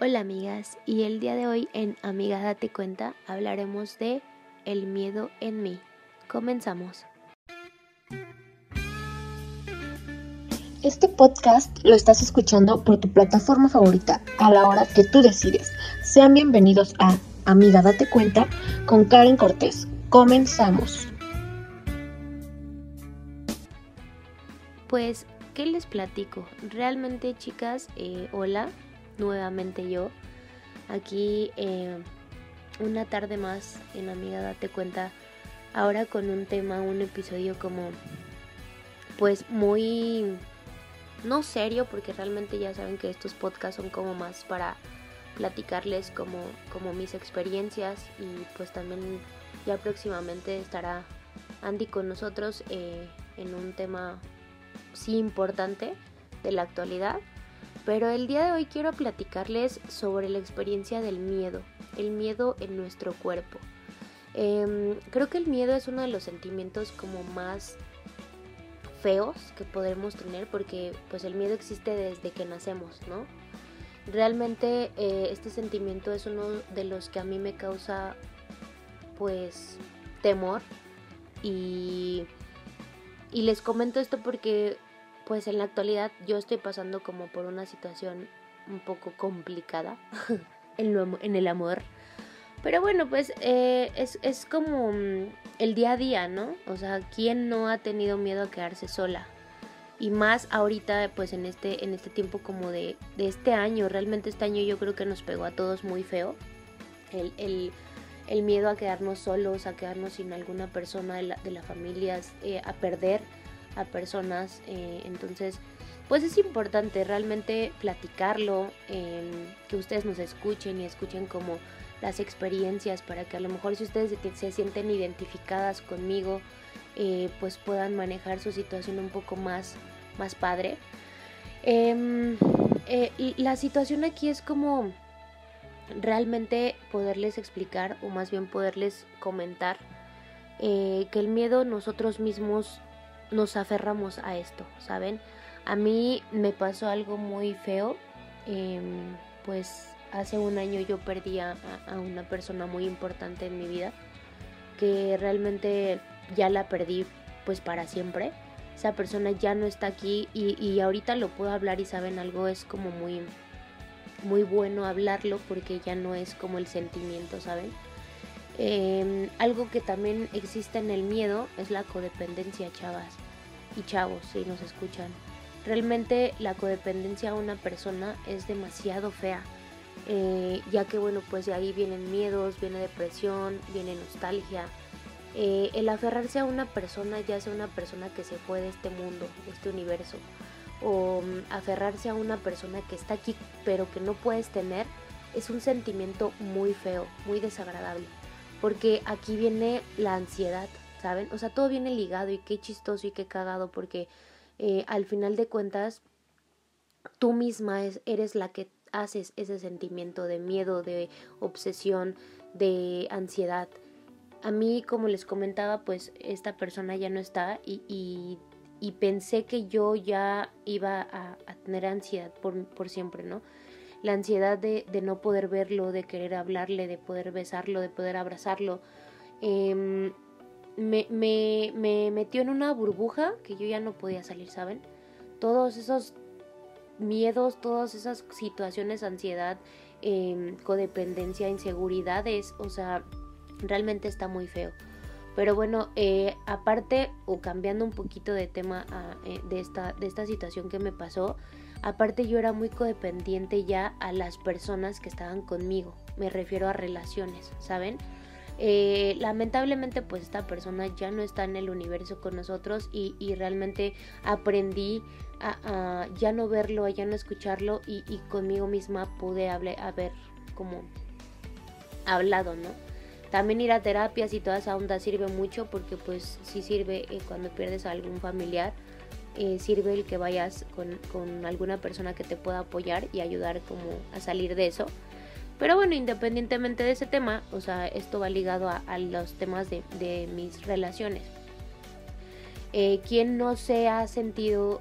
Hola amigas, y el día de hoy en Amiga Date Cuenta hablaremos de el miedo en mí. Comenzamos. Este podcast lo estás escuchando por tu plataforma favorita a la hora que tú decides. Sean bienvenidos a Amiga Date Cuenta con Karen Cortés. Comenzamos. Pues, ¿qué les platico? Realmente chicas, eh, hola, nuevamente yo. Aquí eh, una tarde más en Amiga Date Cuenta. Ahora con un tema, un episodio como pues muy no serio porque realmente ya saben que estos podcasts son como más para platicarles como, como mis experiencias y pues también ya próximamente estará Andy con nosotros eh, en un tema sí importante de la actualidad pero el día de hoy quiero platicarles sobre la experiencia del miedo, el miedo en nuestro cuerpo. Em, creo que el miedo es uno de los sentimientos como más feos que podemos tener porque pues el miedo existe desde que nacemos, ¿no? Realmente eh, este sentimiento es uno de los que a mí me causa pues temor y, y les comento esto porque pues en la actualidad yo estoy pasando como por una situación un poco complicada en, el amor. Pero bueno, pues eh, es, es, como mm, el día a día, ¿no? O sea, ¿quién no ha tenido miedo a quedarse sola? Y más ahorita, pues en este, en este tiempo como de, de este año, realmente este año yo creo que nos pegó a todos muy feo. El, el, miedo a quedarnos solos, a quedarnos sin alguna persona de la, de familia, eh, a perder a personas. Eh, entonces, pues es importante realmente platicarlo, em, que ustedes nos escuchen y escuchen como las experiencias para que a lo mejor si ustedes se sienten identificadas conmigo, eh, pues puedan manejar su situación un poco más, más padre. Em, eh, la situación aquí es como realmente poderles explicar o más bien poderles comentar que el miedo nosotros mismos nos aferramos a esto, ¿saben? A mí me pasó algo muy feo, em, pues hace un año yo perdí a, una persona muy importante en mi vida, que realmente ya la perdí pues para siempre. Esa persona ya no está aquí y, y ahorita lo puedo hablar y saben algo es como muy muy bueno hablarlo porque ya no es como el sentimiento, ¿saben? Em, algo que también existe en el miedo es la codependencia, chavas y chavos, si nos escuchan. Realmente la codependencia a una persona es demasiado fea, eh, ya que bueno, pues de ahí vienen miedos, viene depresión, viene nostalgia. Eh, el aferrarse a una persona, ya sea una persona que se fue de este mundo, de este universo, o mm, aferrarse a una persona que está aquí pero que no puedes tener, es un sentimiento muy feo, muy desagradable porque aquí viene la ansiedad, ¿saben? O sea, todo viene ligado y qué chistoso y qué cagado porque eh, al final de cuentas tú misma es, eres la que haces ese sentimiento de miedo, de obsesión, de ansiedad. A mí, como les comentaba, pues esta persona ya no está y, y, y pensé que yo ya iba a, a tener ansiedad por, por siempre, ¿no? La ansiedad de, no poder verlo, de querer hablarle, de poder besarlo, de poder abrazarlo, em, me, me, me metió en una burbuja que yo ya no podía salir, ¿saben? Todos esos miedos, todas esas situaciones, ansiedad, eh, codependencia, inseguridades, o sea, realmente está muy feo. Pero bueno, eh, aparte o cambiando un poquito de tema ah, eh, de, esta, de esta situación que me pasó, Aparte yo era muy codependiente ya a las personas que estaban conmigo, me refiero a relaciones, ¿saben? Eh, lamentablemente pues esta persona ya no está en el universo con nosotros y, realmente aprendí a, ya no verlo, a ya no escucharlo y, conmigo misma pude haber como hablado, ¿no? También ir a terapias y toda esa onda sirve mucho porque pues sí sirve eh, cuando pierdes a algún familiar eh, sirve el que vayas con, alguna persona que te pueda apoyar y ayudar como a salir de eso. Pero bueno, independientemente de ese tema, o sea, esto va ligado a, los temas de, mis relaciones. Eh, ¿Quién no se ha sentido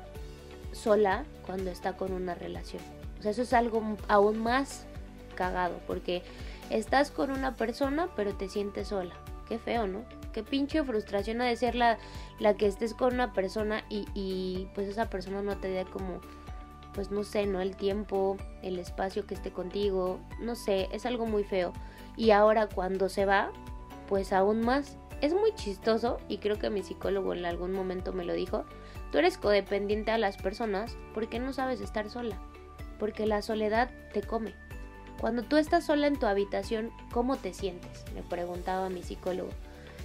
sola cuando está con una relación? O sea, eso es algo aún más cagado, porque estás con una persona, pero te sientes sola. Qué feo, ¿no? Qué pinche frustración ha de ser la, la que estés con una persona y, y pues esa persona no te dé como, pues no sé, ¿no? El tiempo, el espacio que esté contigo, no sé, es algo muy feo. Y ahora cuando se va, pues aún más. Es muy chistoso y creo que mi psicólogo en algún momento me lo dijo. Tú eres codependiente a las personas porque no sabes estar sola. Porque la soledad te come. Cuando tú estás sola en tu habitación, ¿cómo te sientes? Me preguntaba mi psicólogo.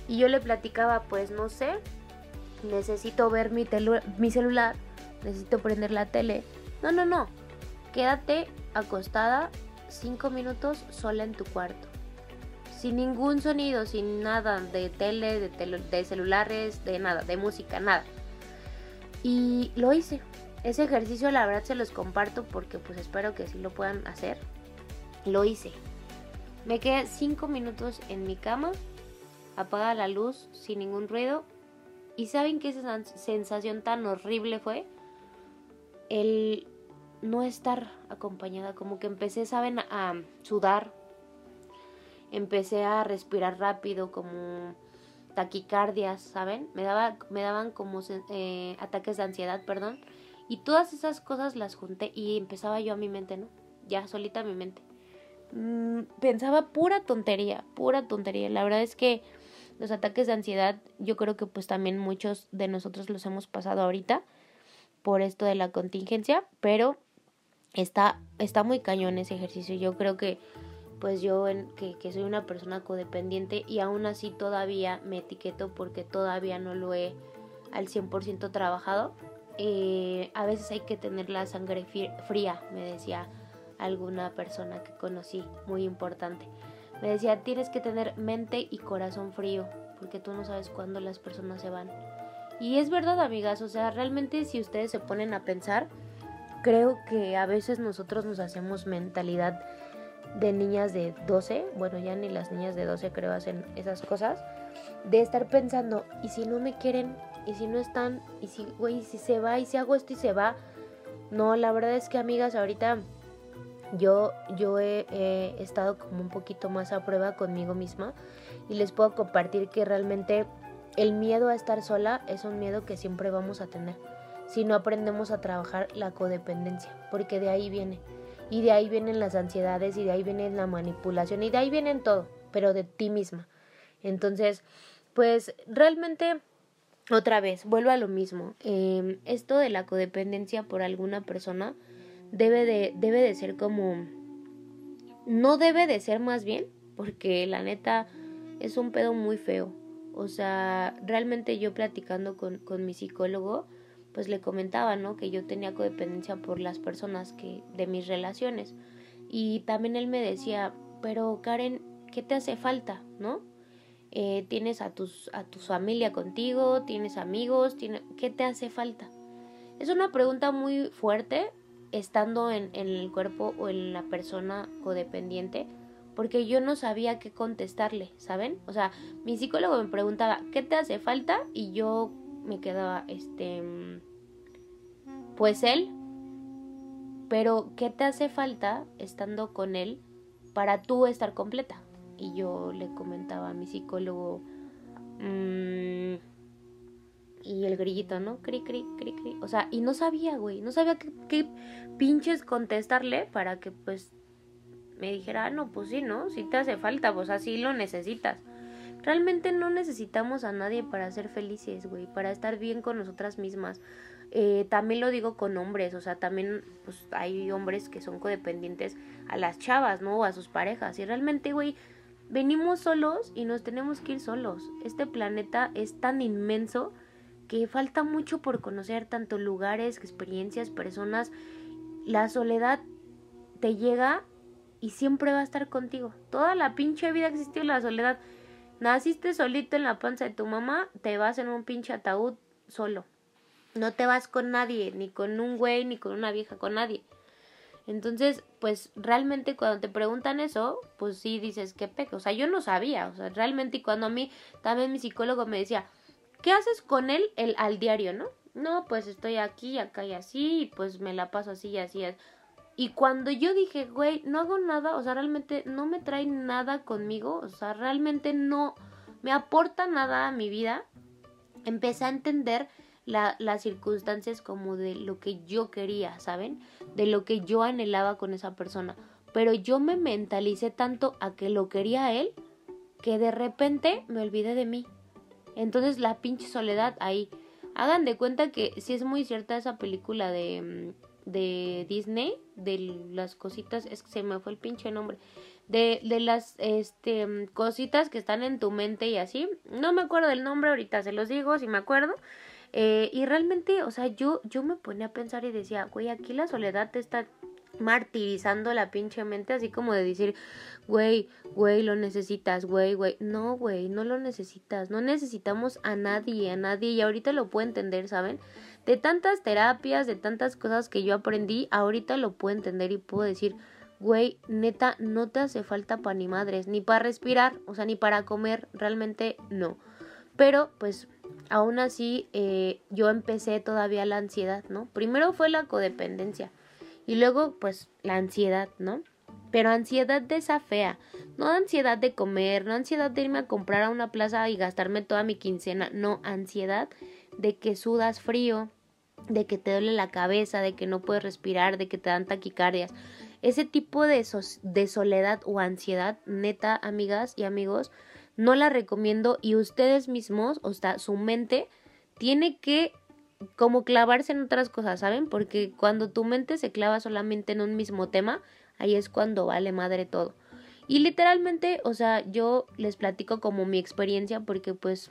Y yo le platicaba, pues no sé, necesito ver mi, mi celular, necesito prender la tele. No, no, no. Quédate acostada cinco minutos sola en tu cuarto. Sin ningún sonido, sin nada de tele, de, de celulares, de nada, de música, nada. Y lo hice. Ese ejercicio la verdad se los comparto porque pues espero que sí lo puedan hacer. Lo hice. Me quedé 5 minutos en mi cama, apaga la luz sin ningún ruido. ¿Y saben qué esa sensación tan horrible fue? El no estar acompañada, como que empecé, ¿saben?, a sudar. Empecé a respirar rápido, como taquicardias, ¿saben? Me, daba, me daban como eh, ataques de ansiedad, perdón. Y todas esas cosas las junté y empezaba yo a mi mente, ¿no? Ya solita a mi mente. Mm, pensaba pura tontería, pura tontería. La verdad es que los ataques de ansiedad, yo creo que pues también muchos de nosotros los hemos pasado ahorita por esto de la contingencia, pero está, está muy cañón ese ejercicio. Yo creo que pues yo en, que, que soy una persona codependiente y aún así todavía me etiqueto porque todavía no lo he al 100% trabajado. Eh, a veces hay que tener la sangre fría, me decía alguna persona que conocí, muy importante. Me decía, tienes que tener mente y corazón frío, porque tú no sabes cuándo las personas se van. Y es verdad, amigas, o sea, realmente si ustedes se ponen a pensar, creo que a veces nosotros nos hacemos mentalidad de niñas de 12, bueno, ya ni las niñas de 12 creo hacen esas cosas, de estar pensando, ¿y si no me quieren? ¿Y si no están? ¿Y si, güey, si se va? ¿Y si hago esto y se va? No, la verdad es que, amigas, ahorita yo, yo he, estado como un poquito más a prueba conmigo misma y les puedo compartir que realmente el miedo a estar sola es un miedo que siempre vamos a tener si no aprendemos a trabajar la codependencia, porque de ahí viene. Y de ahí vienen las ansiedades y de ahí viene la manipulación y de ahí vienen todo, pero de ti misma. Entonces, pues realmente, otra vez, vuelvo a lo mismo. Em, esto de la codependencia por alguna persona debe de, debe de ser como... No debe de ser más bien, porque la neta es un pedo muy feo. O sea, realmente yo platicando con, con mi psicólogo, pues le comentaba, ¿no? Que yo tenía codependencia por las personas que de mis relaciones. Y también él me decía, pero Karen, ¿qué te hace falta, no? Eh, tienes a tus a tu familia contigo, tienes amigos, tiene, ¿qué te hace falta? Es una pregunta muy fuerte, estando en, el cuerpo o en la persona codependiente, porque yo no sabía qué contestarle, ¿saben? O sea, mi psicólogo me preguntaba, ¿qué te hace falta? Y yo me quedaba, este, pues él, pero ¿qué te hace falta estando con él para tú estar completa? Y yo le comentaba a mi psicólogo, mmm, y el grillito, ¿no? Cri, cri, cri, cri. O sea, y no sabía, güey. No sabía qué, pinches contestarle para que, pues, me dijera, ah, no, pues sí, ¿no? Si te hace falta, pues así lo necesitas. Realmente no necesitamos a nadie para ser felices, güey. Para estar bien con nosotras mismas. Eh, también lo digo con hombres, o sea, también pues hay hombres que son codependientes a las chavas, ¿no? O a sus parejas. Y realmente, güey, venimos solos y nos tenemos que ir solos. Este planeta es tan inmenso que falta mucho por conocer tanto lugares, experiencias, personas. La soledad te llega y siempre va a estar contigo. Toda la pinche vida existió la soledad. Naciste solito en la panza de tu mamá, te vas en un pinche ataúd solo. No te vas con nadie, ni con un güey, ni con una vieja, con nadie. Entonces, pues realmente cuando te preguntan eso, pues sí dices, qué peco. O sea, yo no sabía, o sea, realmente cuando a mí también mi psicólogo me decía, ¿Qué haces con él el, al diario, no? No, pues estoy aquí, acá y así, y pues me la paso así y así. Y cuando yo dije, güey, no hago nada, o sea, realmente no me trae nada conmigo, o sea, realmente no me aporta nada a mi vida, empecé a entender las circunstancias como de lo que yo quería, ¿saben? De lo que yo anhelaba con esa persona. Pero yo me mentalicé tanto a que lo quería él que de repente me olvidé de mí. Entonces la pinche soledad ahí. Hagan de cuenta que si es muy cierta esa película de, mm, de Disney, de las cositas, es que se me fue el pinche nombre, de, de las este, mm, cositas que están en tu mente y así. No me acuerdo del nombre, ahorita se los digo si me acuerdo. Eh, y realmente, o sea, yo, yo me ponía a pensar y decía, güey, aquí la soledad está martirizando la pinche mente, así como de decir, güey, güey, lo necesitas, güey, güey. No, güey, no lo necesitas. No necesitamos a nadie, a nadie. Y ahorita lo puedo entender, ¿saben? De tantas terapias, de tantas cosas que yo aprendí, ahorita lo puedo entender y puedo decir, güey, neta, no te hace falta para ni madres, ni para respirar, o sea, ni para comer, realmente no. Pero, pues, aún así, eh, yo empecé todavía la ansiedad, ¿no? Primero fue la codependencia y luego, pues, la ansiedad, ¿no? Pero ansiedad de esa fea, no ansiedad de comer, no ansiedad de irme a comprar a una plaza y gastarme toda mi quincena, no, ansiedad de que sudas frío, de que te duele la cabeza, de que no puedes respirar, de que te dan taquicardias. Ese tipo de, de soledad o ansiedad, neta, amigas y amigos, no la recomiendo y ustedes mismos, o sea, su mente tiene que como clavarse en otras cosas, ¿saben? Porque cuando tu mente se clava solamente en un mismo tema, ahí es cuando vale madre todo. Y literalmente, o sea, yo les platico como mi experiencia porque pues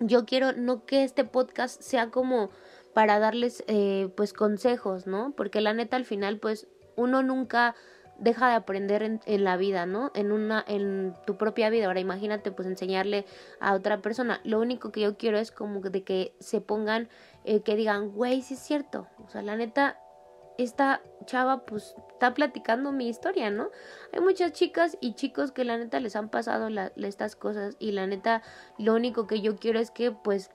yo quiero no que este podcast sea como para darles eh, pues consejos, ¿no? Porque la neta al final pues uno nunca deja de aprender en, en, la vida, ¿no? En una, en tu propia vida. Ahora imagínate pues enseñarle a otra persona. Lo único que yo quiero es como de que se pongan, eh, que digan, güey, sí es cierto. O sea, la neta, esta chava pues está platicando mi historia, ¿no? Hay muchas chicas y chicos que la neta les han pasado estas cosas y la neta lo único que yo quiero es que pues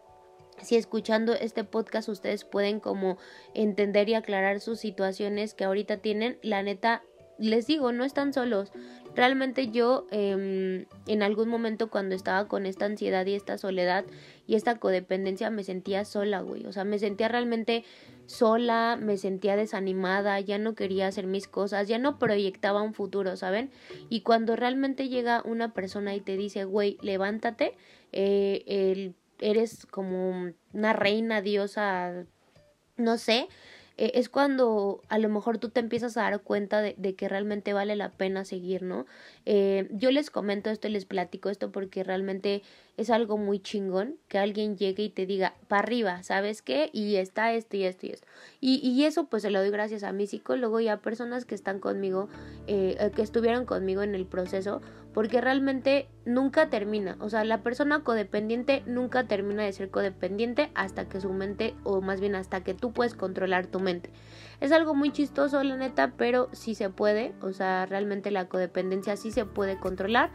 si escuchando este podcast ustedes pueden como entender y aclarar sus situaciones que ahorita tienen, la neta les digo, no están solos. Realmente yo eh, en algún momento cuando estaba con esta ansiedad y esta soledad y esta codependencia me sentía sola, güey. O sea, me sentía realmente sola, me sentía desanimada, ya no quería hacer mis cosas, ya no proyectaba un futuro, ¿saben? Y cuando realmente llega una persona y te dice, güey, levántate, eh, el, eres como una reina, diosa, no sé, eh, es cuando a lo mejor tú te empiezas a dar cuenta de, que realmente vale la pena seguir, ¿no? Eh, yo les comento esto y les platico esto porque realmente es algo muy chingón que alguien llegue y te diga, para arriba, ¿sabes qué? Y está esto y esto y esto. Y, y eso pues se lo doy gracias a mi psicólogo y a personas que están conmigo, eh, que estuvieron conmigo en el proceso, porque realmente nunca termina. O sea, la persona codependiente nunca termina de ser codependiente hasta que su mente, o más bien hasta que tú puedes controlar tu mente. Es algo muy chistoso, la neta, pero sí se puede. O sea, realmente la codependencia sí se puede controlar.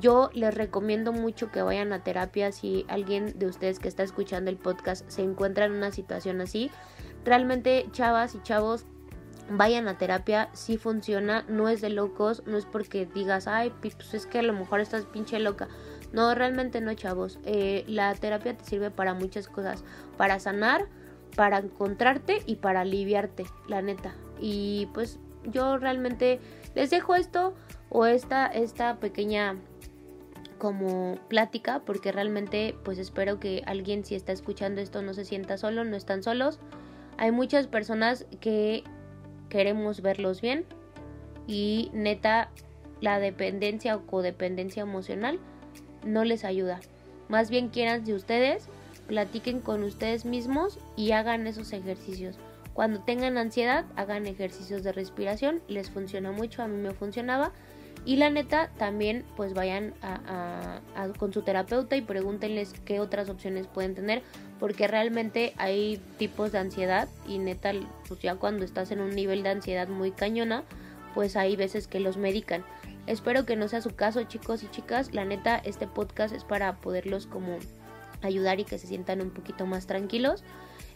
Yo les recomiendo mucho que vayan a terapia si alguien de ustedes que está escuchando el podcast se encuentra en una situación así. Realmente, chavas y chavos, vayan a terapia, si funciona, no es de locos, no es porque digas, ay, pues es que a lo mejor estás pinche loca. No, realmente no, chavos. Eh, la terapia te sirve para muchas cosas, para sanar, para encontrarte y para aliviarte, la neta. Y pues yo realmente les dejo esto o esta, esta pequeña como plática porque realmente pues espero que alguien si está escuchando esto no se sienta solo, no están solos. Hay muchas personas que queremos verlos bien y neta la dependencia o codependencia emocional no les ayuda. Más bien quieran de ustedes, platiquen con ustedes mismos y hagan esos ejercicios. Cuando tengan ansiedad, hagan ejercicios de respiración, les funciona mucho, a mí me funcionaba. Y la neta, también pues vayan a, con su terapeuta y pregúntenles qué otras opciones pueden tener, porque realmente hay tipos de ansiedad y neta, pues ya cuando estás en un nivel de ansiedad muy cañona, pues hay veces que los medican. Espero que no sea su caso, chicos y chicas. La neta, este podcast es para poderlos como ayudar y que se sientan un poquito más tranquilos.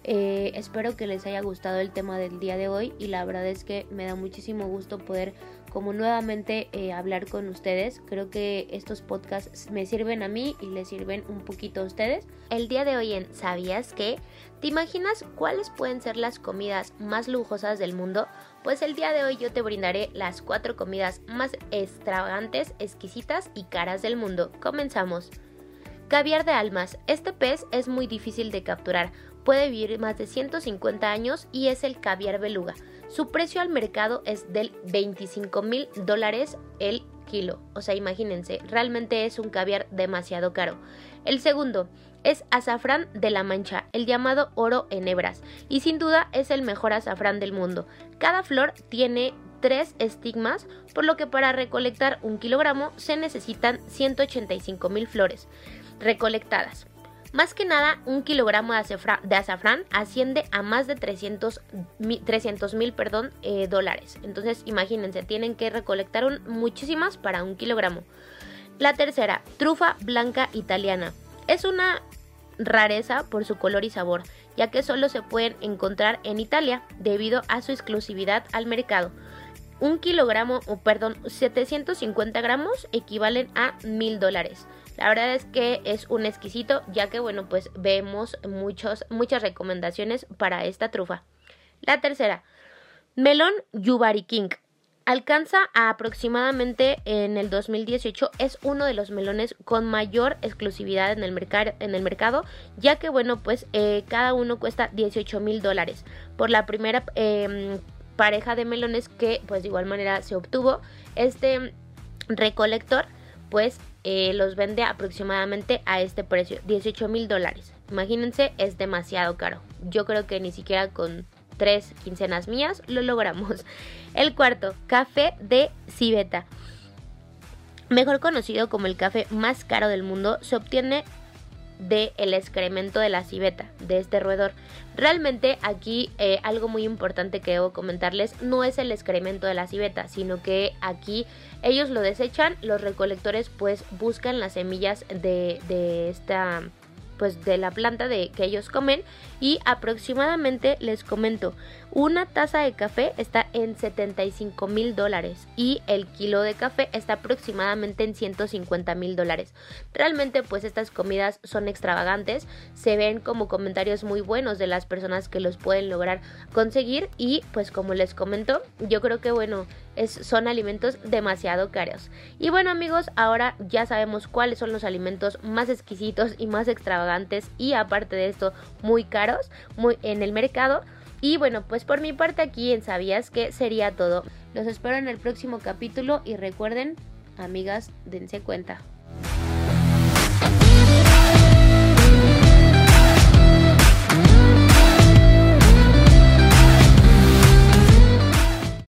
Eh, espero que les haya gustado el tema del día de hoy y la verdad es que me da muchísimo gusto poder como nuevamente eh, hablar con ustedes. Creo que estos podcasts me sirven a mí y les sirven un poquito a ustedes. El día de hoy en ¿Sabías qué? ¿Te imaginas cuáles pueden ser las comidas más lujosas del mundo? Pues el día de hoy yo te brindaré las cuatro comidas más extravagantes, exquisitas y caras del mundo. Comenzamos. Caviar de almas. Este pez es muy difícil de capturar. Puede vivir más de 150 años y es el caviar beluga. Su precio al mercado es del 25 mil dólares el kilo. O sea, imagínense, realmente es un caviar demasiado caro. El segundo es azafrán de la mancha, el llamado oro en hebras, y sin duda es el mejor azafrán del mundo. Cada flor tiene tres estigmas, por lo que para recolectar un kilogramo se necesitan 185 mil flores recolectadas. Más que nada, un kilogramo de, azafrán asciende a más de 300 mil eh, dólares. Entonces, imagínense, tienen que recolectar muchísimas para un kilogramo. La tercera, trufa blanca italiana. Es una rareza por su color y sabor, ya que solo se pueden encontrar en Italia debido a su exclusividad al mercado. Un kilogramo, o perdón, 750 gramos equivalen a mil dólares. La verdad es que es un exquisito, ya que bueno, pues vemos muchos, muchas recomendaciones para esta trufa. La tercera, melón Yubari King. Alcanza aproximadamente en el 2018, es uno de los melones con mayor exclusividad en el, en el mercado, ya que bueno, pues eh, cada uno cuesta 18 mil dólares. Por la primera em, pareja de melones que pues de igual manera se obtuvo, este recolector pues eh, los vende aproximadamente a este precio, 18 mil dólares. Imagínense, es demasiado caro. Yo creo que ni siquiera con tres quincenas mías lo logramos. El cuarto, café de civeta. Mejor conocido como el café más caro del mundo, se obtiene del el excremento de la civeta, de este roedor. Realmente aquí eh, algo muy importante que debo comentarles no es el excremento de la civeta, sino que aquí ellos lo desechan, los recolectores pues buscan las semillas de, de esta pues de la planta de que ellos comen y aproximadamente les comento una taza de café está en 75 mil dólares y el kilo de café está aproximadamente en 150 mil dólares realmente pues estas comidas son extravagantes se ven como comentarios muy buenos de las personas que los pueden lograr conseguir y pues como les comento yo creo que bueno es, son alimentos demasiado caros. Y bueno amigos, ahora ya sabemos cuáles son los alimentos más exquisitos y más extravagantes y aparte de esto muy caros muy, en el mercado. Y bueno, pues por mi parte aquí en Sabías que sería todo. Los espero en el próximo capítulo y recuerden, amigas, dense cuenta.